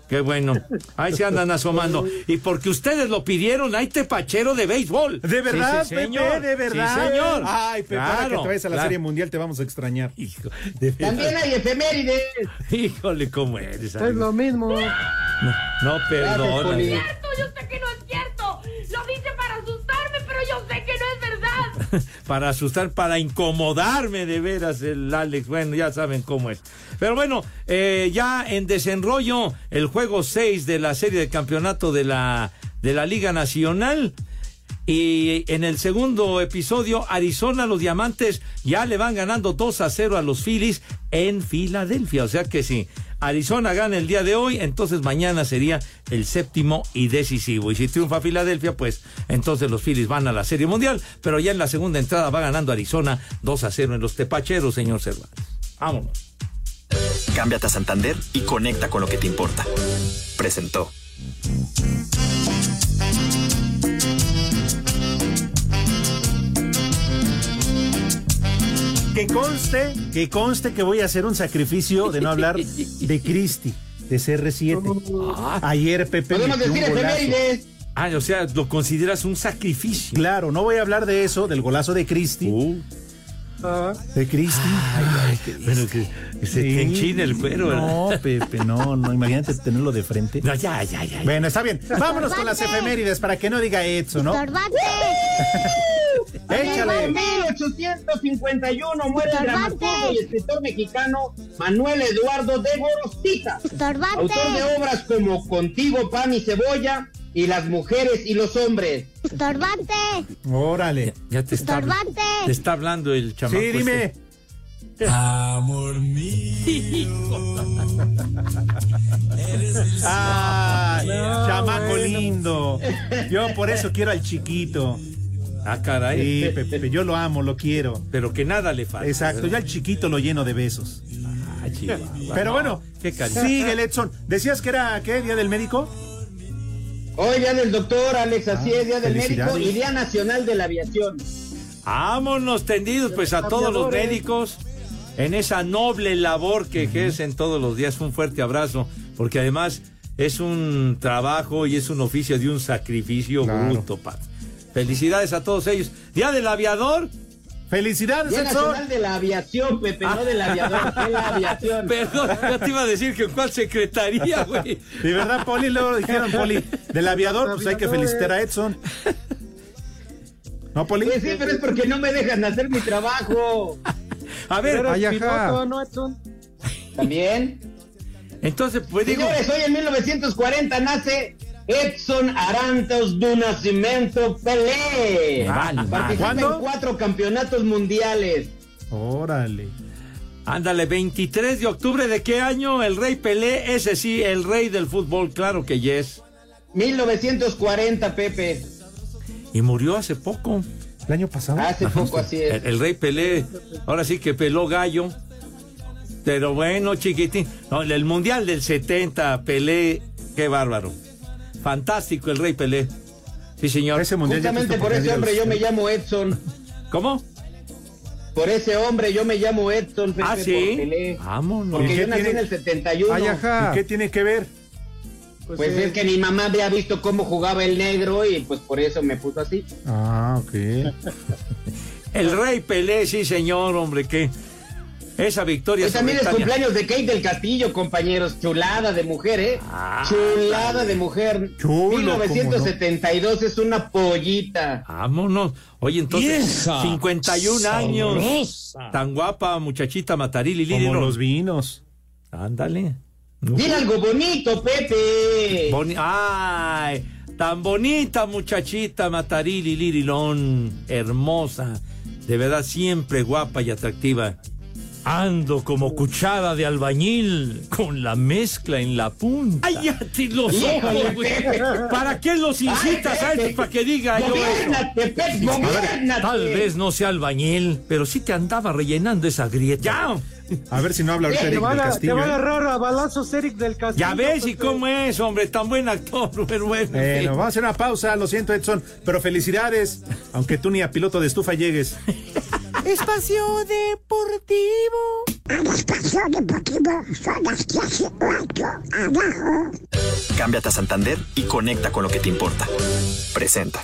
Qué bueno. Ahí se andan asomando. Y porque ustedes lo pidieron, hay tepachero de béisbol. ¿De verdad, Sí, sí, señor. Pepe? ¿De verdad? Sí, señor. Ay, Pepe, ahora que Claro, te vayas a la claro. Serie Mundial te vamos a extrañar. Hijo. También hay efemérides. Híjole, ¿cómo eres? Es amigo? lo mismo. No, no perdona. Poli. cierto, yo sé que no es cierto. Lo dice para asustarme, pero yo sé que no es verdad. para asustar, para incomodarme de veras el Alex. Bueno, ya saben cómo es. Pero bueno, eh, ya en desenrollo el juego 6 de la serie de campeonato de la, de la Liga Nacional. Y en el segundo episodio, Arizona, los diamantes ya le van ganando 2 a 0 a los Phillies en Filadelfia. O sea que si Arizona gana el día de hoy, entonces mañana sería el séptimo y decisivo. Y si triunfa Filadelfia, pues entonces los Phillies van a la Serie Mundial. Pero ya en la segunda entrada va ganando Arizona 2 a 0 en los tepacheros, señor Cervantes. Vámonos. Cámbiate a Santander y conecta con lo que te importa. Presentó. Que conste, que conste que voy a hacer un sacrificio de no hablar de Cristi, de CR7. Ayer Pepe Podemos decir efemérides. Ah, o sea, lo consideras un sacrificio. Claro, no voy a hablar de eso, del golazo de Cristi. De Cristi. Bueno, que, que se te enchina el cuero. No, Pepe, no, no, imagínate tenerlo de frente. No, ya, ya, ya. Bueno, está bien. Vámonos con las efemérides para que no diga Edson, ¿no? Échale. En 1851 muere el dramaturgo y escritor mexicano Manuel Eduardo de Gorostiza. Autor de obras como Contigo, Pan y Cebolla y Las mujeres y los hombres. Estorbante. Órale. Ya te está, Estorbante. te está hablando el chamaco. Sí, dime. este. Amor mío. Ah, chamaco lindo. Yo por eso quiero al chiquito. Ah, caray. Sí, Pepe, yo lo amo, lo quiero. Pero que nada le falta. Exacto, yo al chiquito lo lleno de besos. Ah, chihuahua. Pero bueno, Qué cariño. sigue Edson. ¿Decías que era qué? ¿Día del médico? Hoy día del doctor Alex, así Ah, es, día del médico y día nacional de la aviación. Vámonos tendidos, pues a todos los médicos en esa noble labor que ejercen todos los días. Un fuerte abrazo, porque además es un trabajo y es un oficio de un sacrificio Claro. bruto, Pat. Felicidades a todos ellos. Día del aviador. Felicidades, Día Edson. nacional de la aviación, Pepe, no del aviador, de la aviación. Perdón, ya te iba a decir que en cuál secretaría, güey. De verdad, Poli, luego dijeron, Poli, del aviador, pues hay que felicitar a Edson. ¿No, Poli? Pues sí, pero es porque no me dejan hacer mi trabajo. A ver, piloto, ¿no, Edson? También. Entonces, pues digo. Señores, hoy en 1940 nace Edson Arantes do Nascimento Pelé. Vale, Participa en cuatro campeonatos mundiales. Órale. Ándale, 23 de octubre de qué año el rey Pelé, ese sí, el rey del fútbol, claro que yes. 1940, Pepe. Y murió hace poco. ¿El año pasado? Hace poco, así es. El, el rey Pelé, ahora sí que peló gallo. Pero bueno, chiquitín. No, el mundial del 70, Pelé, qué bárbaro. Fantástico el rey Pelé. Sí, señor. Ese Justamente por ese hombre yo me llamo Edson. ¿Cómo? Por ese hombre yo me llamo Edson, Pepe, Ah, por sí. Pelé. Vámonos. Porque ¿Y yo qué nací tiene? en el 71. Ay, ajá. ¿Y qué tiene que ver? Pues es que mi mamá había visto cómo jugaba el negro y pues por eso me puso así. Ah, ok. El rey Pelé, sí, señor, hombre, que esa victoria. Hoy también es cumpleaños de Kate del Castillo, compañeros. Chulada de mujer, ¿eh? Chulada de mujer. Chulo, 1972 es una pollita. Vámonos. Oye, entonces, Vieja 51 años. sabrosa. Tan guapa, muchachita Matarili Como los vinos. Ándale. Dile algo bonito, Pepe. Boni- Ay, tan bonita muchachita Matarili Lirilón, hermosa, de verdad siempre guapa y atractiva. Ando como cuchara de albañil con la mezcla en la punta. ¡Ay, ya te los ojos, güey! ¿Para qué los incitas Ay, a esto? ¿Para que diga yo eso? A ver, tal vez no sea albañil, pero sí te andaba rellenando esa grieta. ¡Ya! A ver si no habla ahorita Te Eric del a, te Castillo. van a ¿eh? agarrar a balazos Eric del Castillo. Ya ves y cómo es, hombre, tan buen actor, pero bueno. Bueno, vamos a hacer una pausa, lo siento Edson, pero felicidades, aunque tú ni a piloto de estufa llegues. Espacio Deportivo. Cámbiate a Santander y conecta con lo que te importa. Presenta.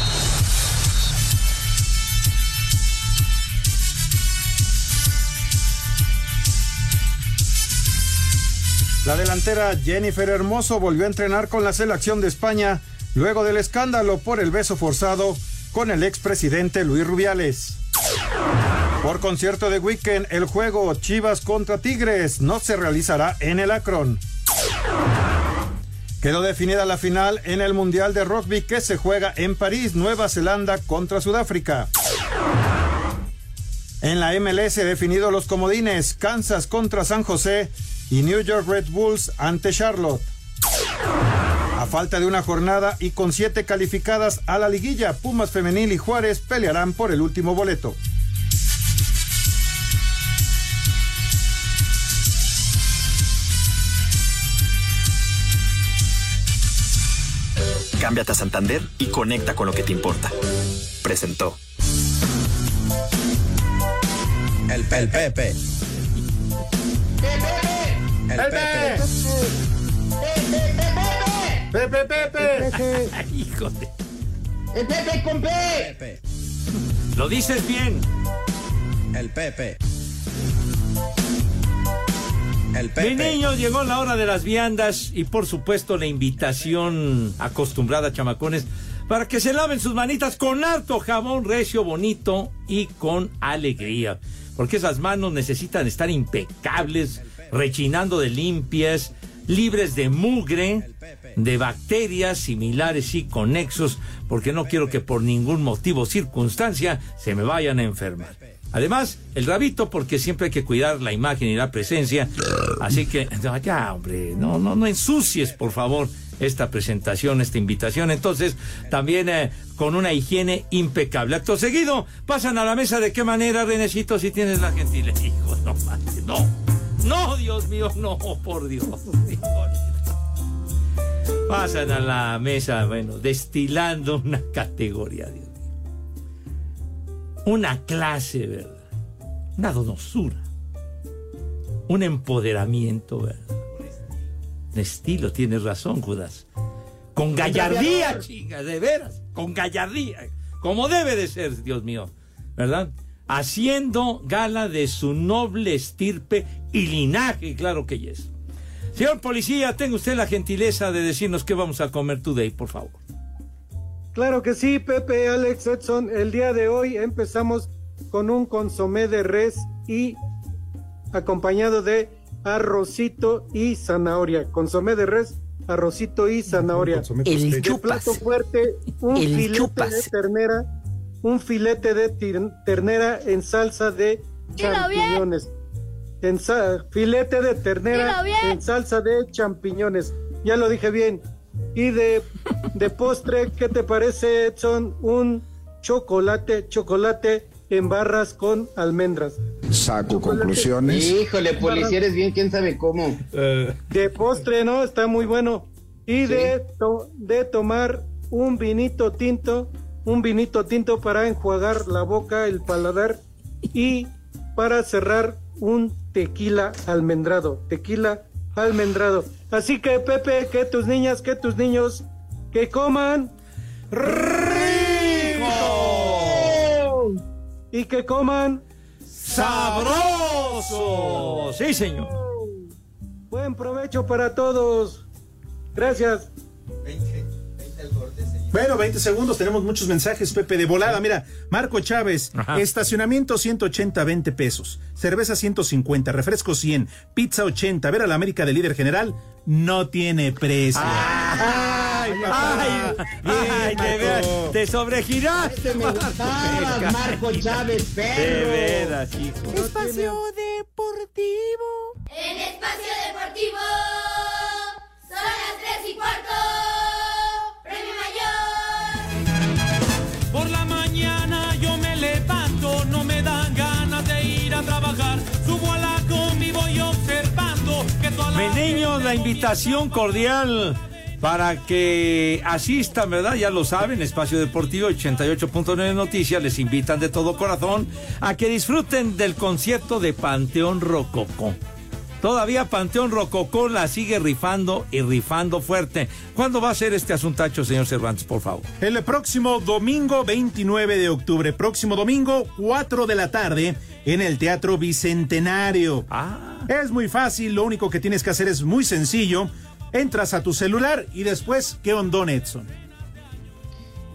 La delantera Jennifer Hermoso volvió a entrenar con la selección de España luego del escándalo por el beso forzado con el expresidente Luis Rubiales. Por concierto de Weekend, el juego Chivas contra Tigres no se realizará en el Akron. Quedó definida la final en el Mundial de Rugby que se juega en París, Nueva Zelanda contra Sudáfrica. En la MLS definido los comodines Kansas contra San José y New York Red Bulls ante Charlotte. A falta de una jornada y con siete calificadas a la liguilla, Pumas Femenil y Juárez pelearán por el último boleto. Cámbiate a Santander y conecta con lo que te importa. Presentó. El, el Pepe. El Pepe. Pepe, Pepe. Hijo de... ¡El Pepe con P! Pepe. Lo dices bien. El Pepe. El Mi Pepe. niño, llegó la hora de las viandas y por supuesto la invitación acostumbrada, chamacones, para que se laven sus manitas con harto jabón recio, bonito y con alegría. Porque esas manos necesitan estar impecables, rechinando de limpias, libres de mugre, de bacterias similares y conexos, porque no quiero que por ningún motivo o circunstancia se me vayan a enfermar. Además, el rabito, porque siempre hay que cuidar la imagen y la presencia. Así que, ya, hombre, no, no, no ensucies, por favor, esta presentación, esta invitación. Entonces, también eh, con una higiene impecable. Acto seguido, pasan a la mesa. ¿De qué manera, Renecito, si tienes la gentileza? Hijo, no, no, no, Dios mío, no, por Dios. Pasan a la mesa, bueno, destilando una categoría, Dios mío. Una clase, ¿verdad? Una donosura. Un empoderamiento, ¿verdad? Un estilo, tienes razón, Judas. Con gallardía, chica, de veras, con gallardía. Como debe de ser, Dios mío, ¿verdad? Haciendo gala de su noble estirpe y linaje, claro que yes. Señor policía, tenga usted la gentileza de decirnos qué vamos a comer today, por favor. Claro que sí, Pepe, Alex, Edson. El día de hoy empezamos con un consomé de res y acompañado de arrocito y zanahoria. Consomé de res, arrocito y zanahoria. El De chupas. plato fuerte, un El filete chupas. de ternera, un filete de ternera en salsa de champiñones. En sa- filete de ternera en salsa de champiñones. Ya lo dije bien. Y de, de postre, ¿qué te parece, Edson? Un chocolate, chocolate en barras con almendras. Saco conclusiones. Híjole, policía, eres bien, quién sabe cómo. De postre, ¿no? Está muy bueno. Y de, to- de tomar un vinito tinto, un vinito tinto para enjuagar la boca, el paladar y para cerrar un tequila almendrado, tequila almendrado. Así que Pepe, que tus niñas, que tus niños, que coman rico y que coman ¡Sabroso! Sí, señor. Buen provecho para todos. Gracias. Bueno, 20 segundos, tenemos muchos mensajes, Pepe, de volada. Mira, Marco Chávez, estacionamiento 180, 20 pesos, cerveza 150, refresco 100, pizza 80, ver a la América de líder general, no tiene precio. ¡Ay, ay, ay, de veras, te sobregiraste, me gustabas, Marco Chávez, perro. De veras, hijo. Espacio Deportivo. En Espacio Deportivo son las 3 y cuarto. La invitación cordial para que asistan, ¿verdad? Ya lo saben, Espacio Deportivo 88.9 Noticias les invitan de todo corazón a que disfruten del concierto de Panteón Rococó. Todavía Panteón Rococó la sigue rifando y rifando fuerte. ¿Cuándo va a ser este asuntacho, señor Cervantes, por favor? El próximo domingo 29 de octubre, próximo domingo 4 de la tarde en el Teatro Bicentenario. Ah. Es muy fácil, lo único que tienes que hacer es muy sencillo. Entras a tu celular y después, ¿qué ondón, Edson?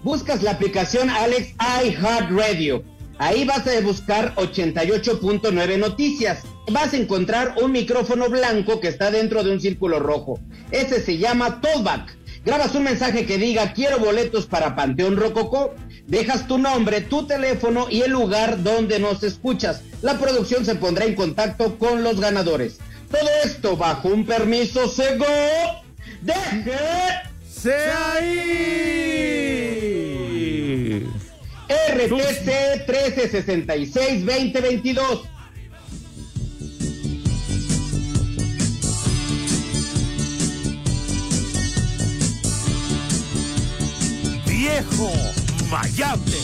Buscas la aplicación Alex iHeartRadio. Ahí vas a buscar 88.9 noticias. Vas a encontrar un micrófono blanco que está dentro de un círculo rojo. Ese se llama Tollback. Grabas un mensaje que diga quiero boletos para Panteón Rococó. Dejas tu nombre, tu teléfono y el lugar donde nos escuchas. La producción se pondrá en contacto con los ganadores. Todo esto bajo un permiso sego de ahí. RTC 1366-2022. Viejo Mayate.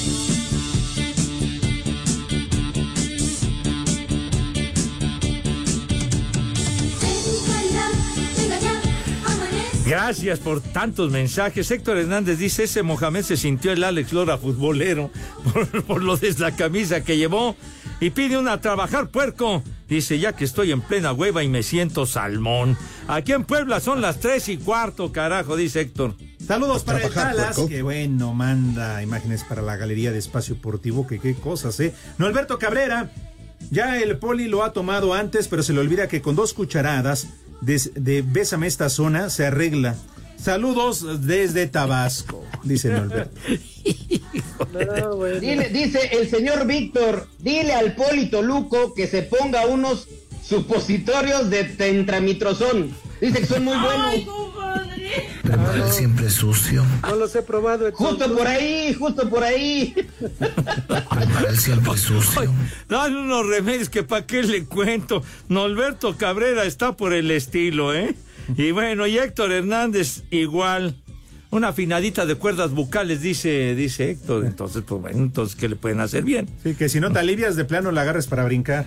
Gracias por tantos mensajes. Héctor Hernández dice, ese Mohamed se sintió el Alex Lora futbolero por, por lo de la camisa que llevó y pide una a trabajar puerco. Dice, ya que estoy en plena hueva y me siento salmón. Aquí en Puebla son las tres y cuarto, carajo, dice Héctor. Saludos para el Talas, que bueno, manda imágenes para la Galería de Espacio Deportivo, que qué cosas, ¿eh? No, Alberto Cabrera, ya el poli lo ha tomado antes, pero se le olvida que con dos cucharadas de, de Bésame esta zona se arregla. Saludos desde Tabasco, dice Norberto. Dile- dice el señor Víctor, dile al Polito Luco que se ponga unos supositorios de tentramitrozón. Dice que son muy buenos. Remar siempre sucio. No los he probado. Justo por ahí, justo por ahí. Remar siempre sucio. Dan unos remedios que para qué le cuento. Norberto Cabrera está por el estilo, ¿eh? Y bueno, y Héctor Hernández igual. Una afinadita de cuerdas bucales, dice, dice Héctor. Entonces, pues bueno, entonces, ¿qué le pueden hacer bien? Sí, que si no te alivias de plano la agarres para brincar.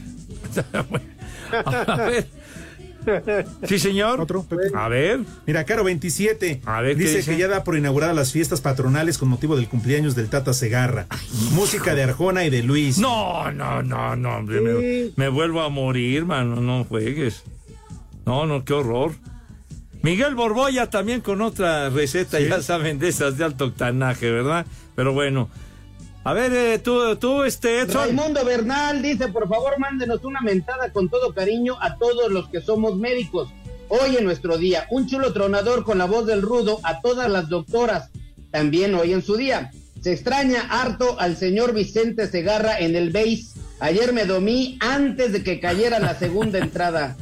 A ver. Sí, señor. Otro. A ver. Mira, Caro 27. A ver, ¿qué dice, dice? que ya da por inauguradas las fiestas patronales con motivo del cumpleaños del Tata Segarra. Música de Arjona y de Luis. No, no, no, no, hombre. Me, me vuelvo a morir, mano. No juegues. No, no, qué horror. Miguel Borboya también con otra receta, ya saben, de esas de alto octanaje, ¿verdad? Pero bueno. A ver, eh, tú, tú, este, Edson. Raimundo Bernal dice, por favor, mándenos una mentada con todo cariño a todos los que somos médicos. Hoy en nuestro día, un chulo tronador con la voz del rudo a todas las doctoras. También hoy en su día. Se extraña harto al señor Vicente Segarra en el base. Ayer me domí antes de que cayera la segunda entrada.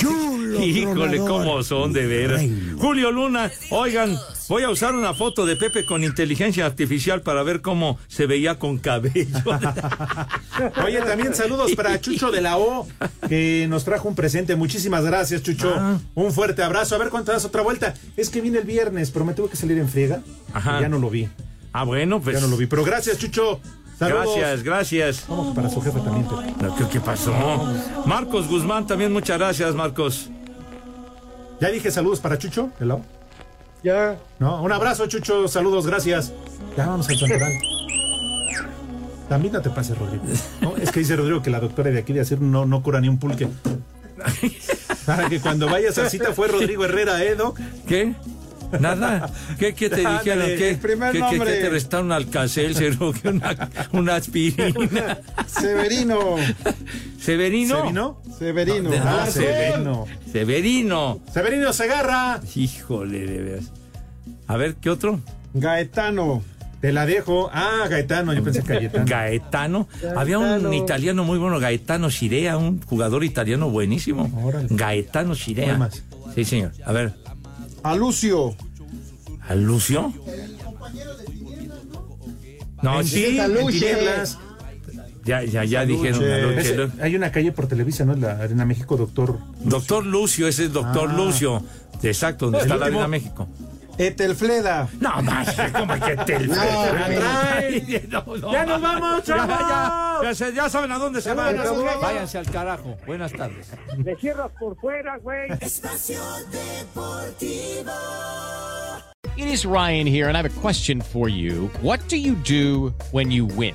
Híjole, cómo son de veras. Julio Luna, oigan, voy a usar una foto de Pepe con inteligencia artificial para ver cómo se veía con cabello. Oye, también saludos para Chucho de la O, que nos trajo un presente. Muchísimas gracias, Chucho. Ah. Un fuerte abrazo. A ver cuánto das otra vuelta. Es que viene el viernes, pero me tuve que salir en friega. Ajá. Ya no lo vi. Ah, bueno, pues. Ya no lo vi. Pero gracias, Chucho. Saludos. Gracias, gracias. Vamos para su jefe también. Pepe. No, ¿Qué, qué pasó? Marcos Guzmán, también muchas gracias, Marcos. Ya dije saludos para Chucho de la O. Ya. No, un abrazo, Chucho. Saludos, gracias. Ya vamos al Santoral. También no te pases, Rodrigo. No, es que dice Rodrigo que la doctora de aquí de hacer no, no cura ni un pulque. Para que cuando vayas a cita fue Rodrigo Herrera, ¿eh, Doc? ¿Qué? Nada. ¿Qué, qué te dijeron? ¿Qué, ¿Qué, qué- te restaron un alcacel, que una, una aspirina? Severino. ¿Severino? ¿Severino? Severino. No, Ah, no, Severino. Severino. Severino Segarra. Híjole, de veras. A ver, ¿qué otro? Gaetano. Te la dejo. Ah, Gaetano, yo pensé Cayetano. Gaetano. Había un Gaetano. italiano muy bueno, Gaetano Shirea, un jugador italiano buenísimo. Órale. Gaetano Shirea. ¿Cuál más? Sí, señor. A ver, A Lucio. ¿a Lucio? No, En sí. En tinieblas. Ya, ya, ya dijeron. Aluche. hay una calle por Televisa, ¿no? En la Arena México, doctor. Doctor Lucio, ese es Doctor Ah. Lucio. Exacto, donde está la. Arena México. Etelfleda. No, más, ¿cómo que No, no, no, ¡Ya nos vamos, Ya, chavos! ya, ya, ya saben a dónde se van. Váyanse al carajo. Buenas tardes. Le cierras por fuera, güey. Espacio Deportivo. It is Ryan here, and I have a question for you. What do you do when you win?